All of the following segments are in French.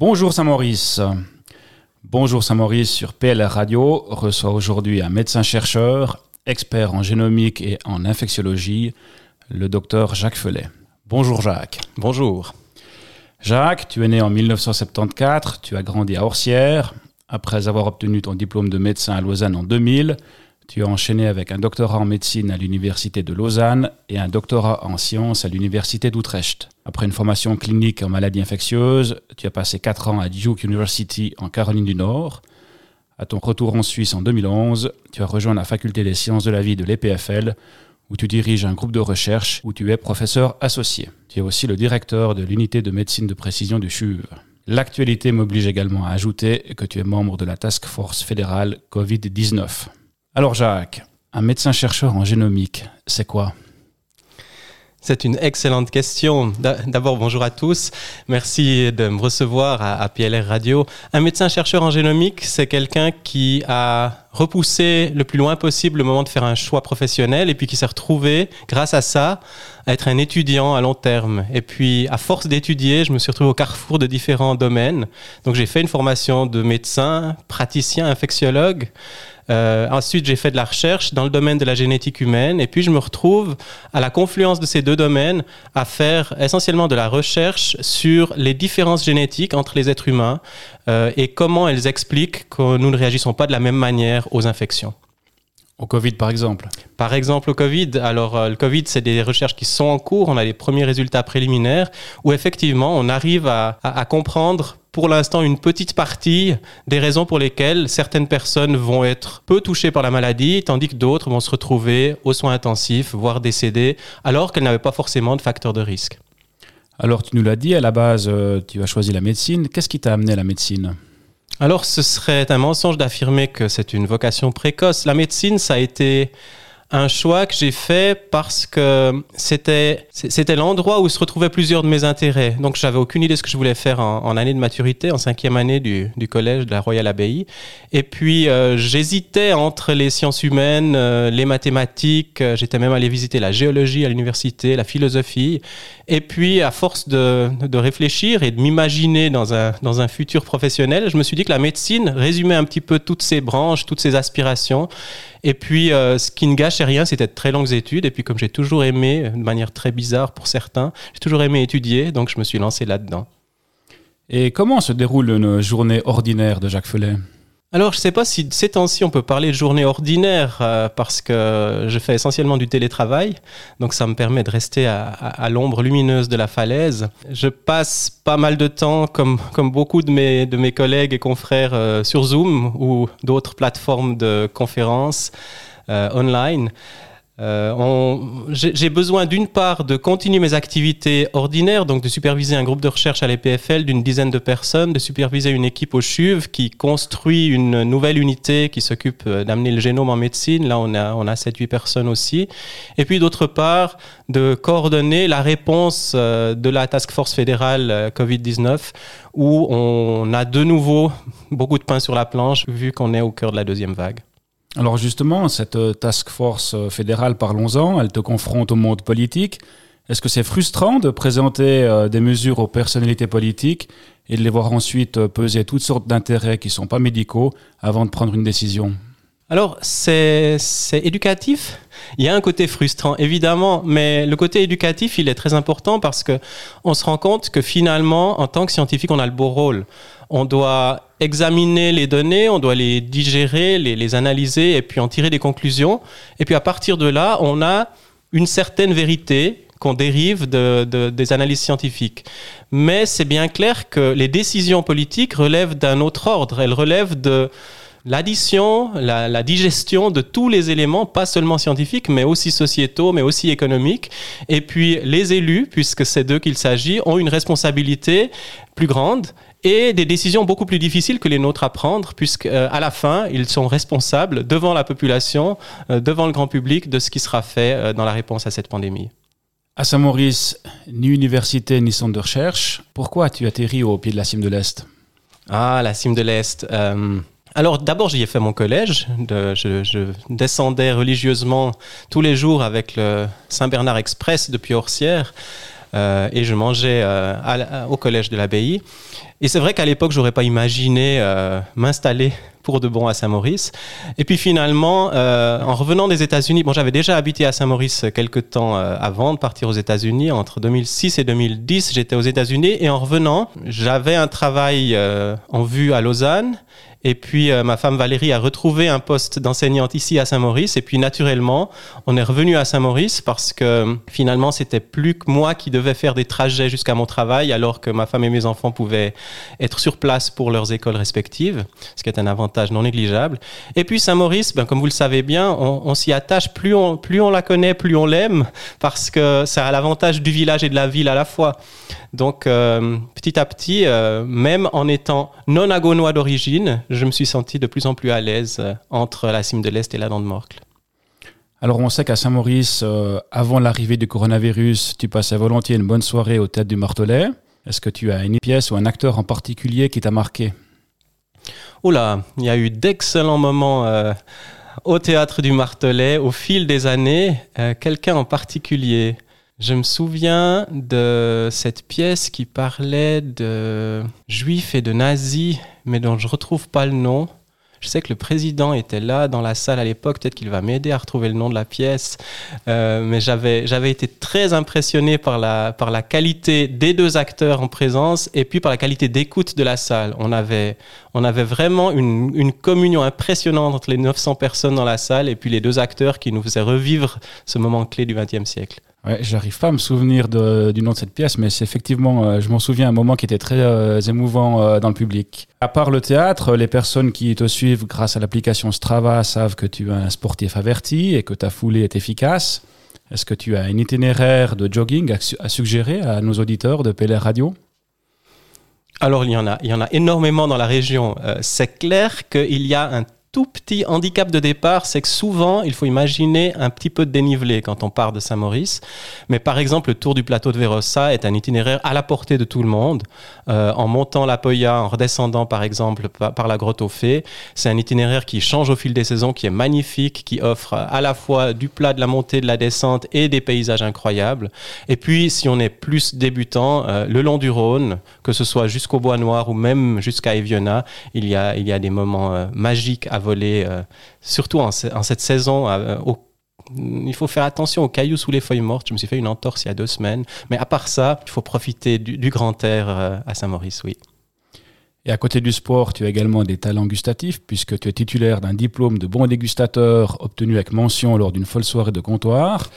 Bonjour Saint-Maurice. Bonjour Saint-Maurice sur PLR Radio reçoit aujourd'hui un médecin-chercheur, expert en génomique et en infectiologie, le docteur Jacques Felet. Bonjour Jacques. Bonjour. Jacques, tu es né en 1974, tu as grandi à Orsières. Après avoir obtenu ton diplôme de médecin à Lausanne en 2000, tu as enchaîné avec un doctorat en médecine à l'Université de Lausanne et un doctorat en sciences à l'Université d'Utrecht. Après une formation clinique en maladies infectieuses, tu as passé 4 ans à Duke University en Caroline du Nord. À ton retour en Suisse en 2011, tu as rejoint la faculté des sciences de la vie de l'EPFL, où tu diriges un groupe de recherche où tu es professeur associé. Tu es aussi le directeur de l'unité de médecine de précision du CHUV. L'actualité m'oblige également à ajouter que tu es membre de la Task Force fédérale Covid-19. Alors Jacques, un médecin-chercheur en génomique, c'est quoi? C'est une excellente question. D'abord, bonjour à tous. Merci de me recevoir à, PLR Radio. Un médecin-chercheur en génomique, c'est quelqu'un qui a repoussé le plus loin possible le moment de faire un choix professionnel et puis qui s'est retrouvé, grâce à ça, à être un étudiant à long terme. Et puis, à force d'étudier, je me suis retrouvé au carrefour de différents domaines. Donc, j'ai fait une formation de médecin, praticien, infectiologue. Euh, ensuite, j'ai fait de la recherche dans le domaine de la génétique humaine et puis je me retrouve à la confluence de ces deux domaines à faire essentiellement de la recherche sur les différences génétiques entre les êtres humains euh, et comment elles expliquent que nous ne réagissons pas de la même manière aux infections. Au Covid, par exemple Par exemple, au Covid. Alors, euh, le Covid, c'est des recherches qui sont en cours. On a les premiers résultats préliminaires où, effectivement, on arrive à, à comprendre pour l'instant une petite partie des raisons pour lesquelles certaines personnes vont être peu touchées par la maladie, tandis que d'autres vont se retrouver aux soins intensifs, voire décéder, alors qu'elles n'avaient pas forcément de facteur de risque. Alors tu nous l'as dit, à la base, euh, tu as choisi la médecine. Qu'est-ce qui t'a amené à la médecine? Alors, ce serait un mensonge d'affirmer que c'est une vocation précoce. La médecine, ça a été un choix que j'ai fait parce que c'était c'était l'endroit où se retrouvaient plusieurs de mes intérêts. Donc j'avais aucune idée de ce que je voulais faire en, année de maturité, en cinquième année du, collège de la Royal Abbaye. Et puis euh, j'hésitais entre les sciences humaines, euh, les mathématiques. Euh, j'étais même allé visiter la géologie à l'université, la philosophie. Et puis à force de, de réfléchir et de m'imaginer dans un dans un futur professionnel, je me suis dit que la médecine résumait un petit peu toutes ces branches, toutes ces aspirations. Et puis, euh, ce qui ne gâchait rien, c'était de très longues études. Et puis, comme j'ai toujours aimé, de manière très bizarre pour certains, j'ai toujours aimé étudier, donc je me suis lancé là-dedans. Et comment se déroule une journée ordinaire de Jacques Felet alors, je ne sais pas si ces temps-ci on peut parler de journée ordinaire euh, parce que je fais essentiellement du télétravail, donc ça me permet de rester à, l'ombre lumineuse de la falaise. Je passe pas mal de temps, comme, comme beaucoup de mes, de mes collègues et confrères, euh, sur Zoom ou d'autres plateformes de conférences euh, online. Euh, j'ai besoin d'une part de continuer mes activités ordinaires, donc de superviser un groupe de recherche à l'EPFL d'une dizaine de personnes, de superviser une équipe au CHUV qui construit une nouvelle unité qui s'occupe euh, d'amener le génome en médecine. Là, on a, on a 7-8 personnes aussi. Et puis d'autre part, de coordonner la réponse euh, de la Task Force fédérale Covid-19 où on a de nouveau beaucoup de pain sur la planche vu qu'on est au cœur de la deuxième vague. Alors justement, cette euh, task force euh, fédérale, parlons-en, elle te confronte au monde politique. Est-ce que c'est frustrant de présenter euh, des mesures aux personnalités politiques et de les voir ensuite peser toutes sortes d'intérêts qui ne sont pas médicaux avant de prendre une décision? Alors, c'est éducatif. Il y a un côté frustrant, évidemment, mais le côté éducatif, il est très important parce que on se rend compte que finalement, en tant que scientifique, on a le beau rôle. On doit examiner les données, on doit les digérer, les, analyser et puis en tirer des conclusions. Et puis à partir de là, on a une certaine vérité qu'on dérive de, de, des analyses scientifiques. Mais c'est bien clair que les décisions politiques relèvent d'un autre ordre. Elles relèvent de l'addition, la, digestion de tous les éléments, pas seulement scientifiques, mais aussi sociétaux, mais aussi économiques. Et puis les élus, puisque c'est d'eux qu'il s'agit, ont une responsabilité plus grande et des décisions beaucoup plus difficiles que les nôtres à prendre, puisqu'à euh, la fin, ils sont responsables devant la population, euh, devant le grand public, de ce qui sera fait euh, dans la réponse à cette pandémie. À Saint-Maurice, ni université ni centre de recherche, pourquoi as-tu atterri au pied de la cime de l'Est? Ah, la cime de l'Est. Alors d'abord j'y ai fait mon collège, je, descendais religieusement tous les jours avec le Saint-Bernard Express depuis Orsières. Euh, et je mangeais euh, au collège de l'abbaye. Et c'est vrai qu'à l'époque, j'aurais pas imaginé euh, m'installer pour de bon à Saint-Maurice. Et puis finalement, en revenant des États-Unis, bon, j'avais déjà habité à Saint-Maurice quelques temps avant de partir aux États-Unis. Entre 2006 et 2010, j'étais aux États-Unis et en revenant, j'avais un travail en vue à Lausanne et puis euh, ma femme Valérie a retrouvé un poste d'enseignante ici à Saint-Maurice. Et puis naturellement, on est revenu à Saint-Maurice parce que finalement, c'était plus que moi qui devais faire des trajets jusqu'à mon travail, alors que ma femme et mes enfants pouvaient être sur place pour leurs écoles respectives, ce qui est un avantage non négligeable. Et puis Saint-Maurice, ben, comme vous le savez bien, on, s'y attache. Plus on, plus on la connaît, plus on l'aime, parce que ça a l'avantage du village et de la ville à la fois. Donc euh, petit à petit, euh, même en étant non agonois d'origine, je me suis senti de plus en plus à l'aise euh, entre la cime de l'Est et la dent de Morcle. Alors on sait qu'à Saint-Maurice, avant l'arrivée du coronavirus, tu passais volontiers une bonne soirée au Tête du Martelet. Est-ce que tu as une pièce ou un acteur en particulier qui t'a marqué? Oula, il y a eu d'excellents moments au Théâtre du Martelet au fil des années. Quelqu'un en particulier je me souviens de cette pièce qui parlait de juifs et de nazis, mais dont je retrouve pas le nom. Je sais que le président était là dans la salle à l'époque, peut-être qu'il va m'aider à retrouver le nom de la pièce, euh, mais j'avais, j'avais été très impressionné par la, par la qualité des deux acteurs en présence et puis par la qualité d'écoute de la salle. On avait, on avait vraiment une, une communion impressionnante entre les 900 personnes dans la salle et puis les deux acteurs qui nous faisaient revivre ce moment clé du XXe siècle. Ouais, j'arrive pas à me souvenir du nom de cette pièce, mais c'est effectivement, euh, je m'en souviens, un moment qui était très euh, émouvant euh, dans le public. À part le théâtre, les personnes qui te suivent grâce à l'application Strava savent que tu es un sportif averti et que ta foulée est efficace. Est-ce que tu as un itinéraire de jogging à, à suggérer à nos auditeurs de PLR Radio? Alors il y en a, il y en a énormément dans la région. c'est clair qu'il y a un tout petit handicap de départ, c'est que souvent, il faut imaginer un petit peu de dénivelé quand on part de Saint-Maurice. Mais par exemple, le tour du plateau de Vérossa est un itinéraire à la portée de tout le monde. Euh, en montant la Poya, en redescendant par exemple par, la grotte aux Fées, c'est un itinéraire qui change au fil des saisons, qui est magnifique, qui offre à la fois du plat, de la montée, de la descente et des paysages incroyables. Et puis, si on est plus débutant, euh, le long du Rhône, que ce soit jusqu'au Bois Noir ou même jusqu'à Eviona, il y a, il y a des moments euh, magiques à voler, euh, surtout en, cette saison. Euh, il faut faire attention aux cailloux sous les feuilles mortes. Je me suis fait une entorse il y a deux semaines. Mais à part ça, il faut profiter du, grand air euh, à Saint-Maurice, oui. Et à côté du sport, tu as également des talents gustatifs, puisque tu es titulaire d'un diplôme de bon dégustateur obtenu avec mention lors d'une folle soirée de comptoir.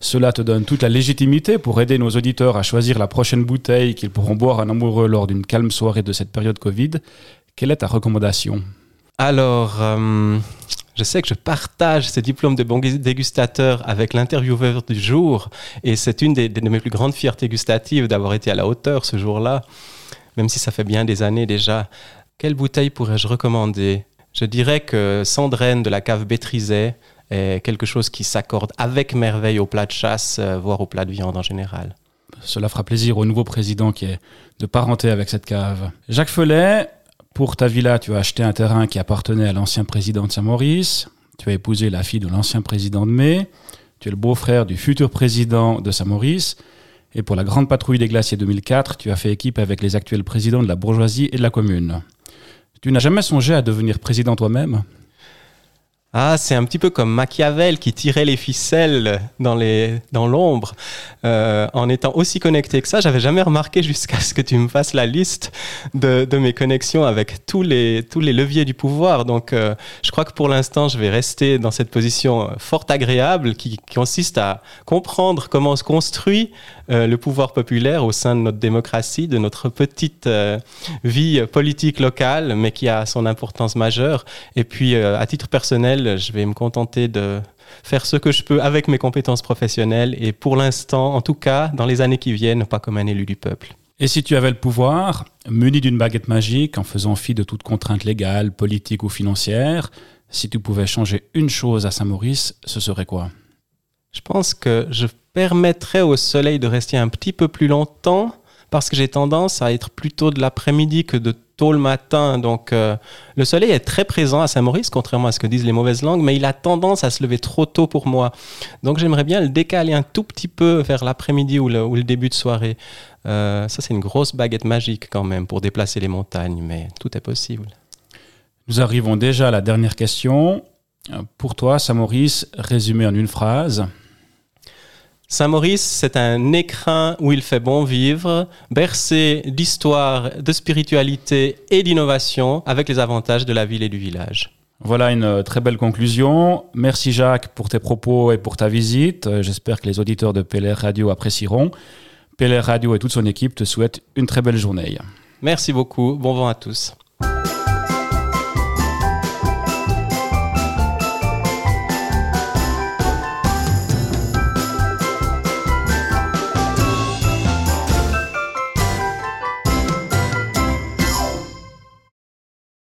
Cela te donne toute la légitimité pour aider nos auditeurs à choisir la prochaine bouteille qu'ils pourront boire en amoureux lors d'une calme soirée de cette période Covid. Quelle est ta recommandation? Alors, euh, je sais que je partage ce diplôme de bon dégustateur avec l'intervieweur du jour, et c'est une des, de mes plus grandes fiertés gustatives d'avoir été à la hauteur ce jour-là, même si ça fait bien des années déjà. Quelle bouteille pourrais-je recommander? Je dirais que Sandrine de la cave Bétrizet est quelque chose qui s'accorde avec merveille au plat de chasse, euh, voire au plat de viande en général. Cela fera plaisir au nouveau président qui est de parenté avec cette cave. Jacques Follet, pour ta villa, tu as acheté un terrain qui appartenait à l'ancien président de Saint-Maurice. Tu as épousé la fille de l'ancien président de Mai. Tu es le beau-frère du futur président de Saint-Maurice. Et pour la grande patrouille des glaciers 2004, tu as fait équipe avec les actuels présidents de la bourgeoisie et de la commune. Tu n'as jamais songé à devenir président toi-même? Ah, c'est un petit peu comme Machiavel qui tirait les ficelles dans les dans l'ombre euh, en étant aussi connecté que ça. J'avais jamais remarqué jusqu'à ce que tu me fasses la liste de, de mes connexions avec tous les tous les leviers du pouvoir. Donc, euh, je crois que pour l'instant, je vais rester dans cette position fort agréable qui, consiste à comprendre comment se construit euh, le pouvoir populaire au sein de notre démocratie, de notre petite euh, vie politique locale, mais qui a son importance majeure. Et puis, euh, à titre personnel, je vais me contenter de faire ce que je peux avec mes compétences professionnelles et pour l'instant, en tout cas, dans les années qui viennent, pas comme un élu du peuple. Et si tu avais le pouvoir, muni d'une baguette magique, en faisant fi de toute contrainte légale, politique ou financière, si tu pouvais changer une chose à Saint-Maurice, ce serait quoi? Je pense que je permettrait au soleil de rester un petit peu plus longtemps parce que j'ai tendance à être plutôt de l'après-midi que de tôt le matin. Donc, euh, le soleil est très présent à Saint-Maurice, contrairement à ce que disent les mauvaises langues, mais il a tendance à se lever trop tôt pour moi. Donc, j'aimerais bien le décaler un tout petit peu vers l'après-midi ou le, début de soirée. Euh, ça, c'est une grosse baguette magique quand même pour déplacer les montagnes, mais tout est possible. Nous arrivons déjà à la dernière question. Pour toi, Saint-Maurice, résumé en une phrase. Saint-Maurice, c'est un écrin où il fait bon vivre, bercé d'histoire, de spiritualité et d'innovation, avec les avantages de la ville et du village. Voilà une euh, très belle conclusion. Merci Jacques pour tes propos et pour ta visite. Euh, j'espère que les auditeurs de PLR Radio apprécieront. PLR Radio et toute son équipe te souhaitent une très belle journée. Merci beaucoup. Bon vent à tous.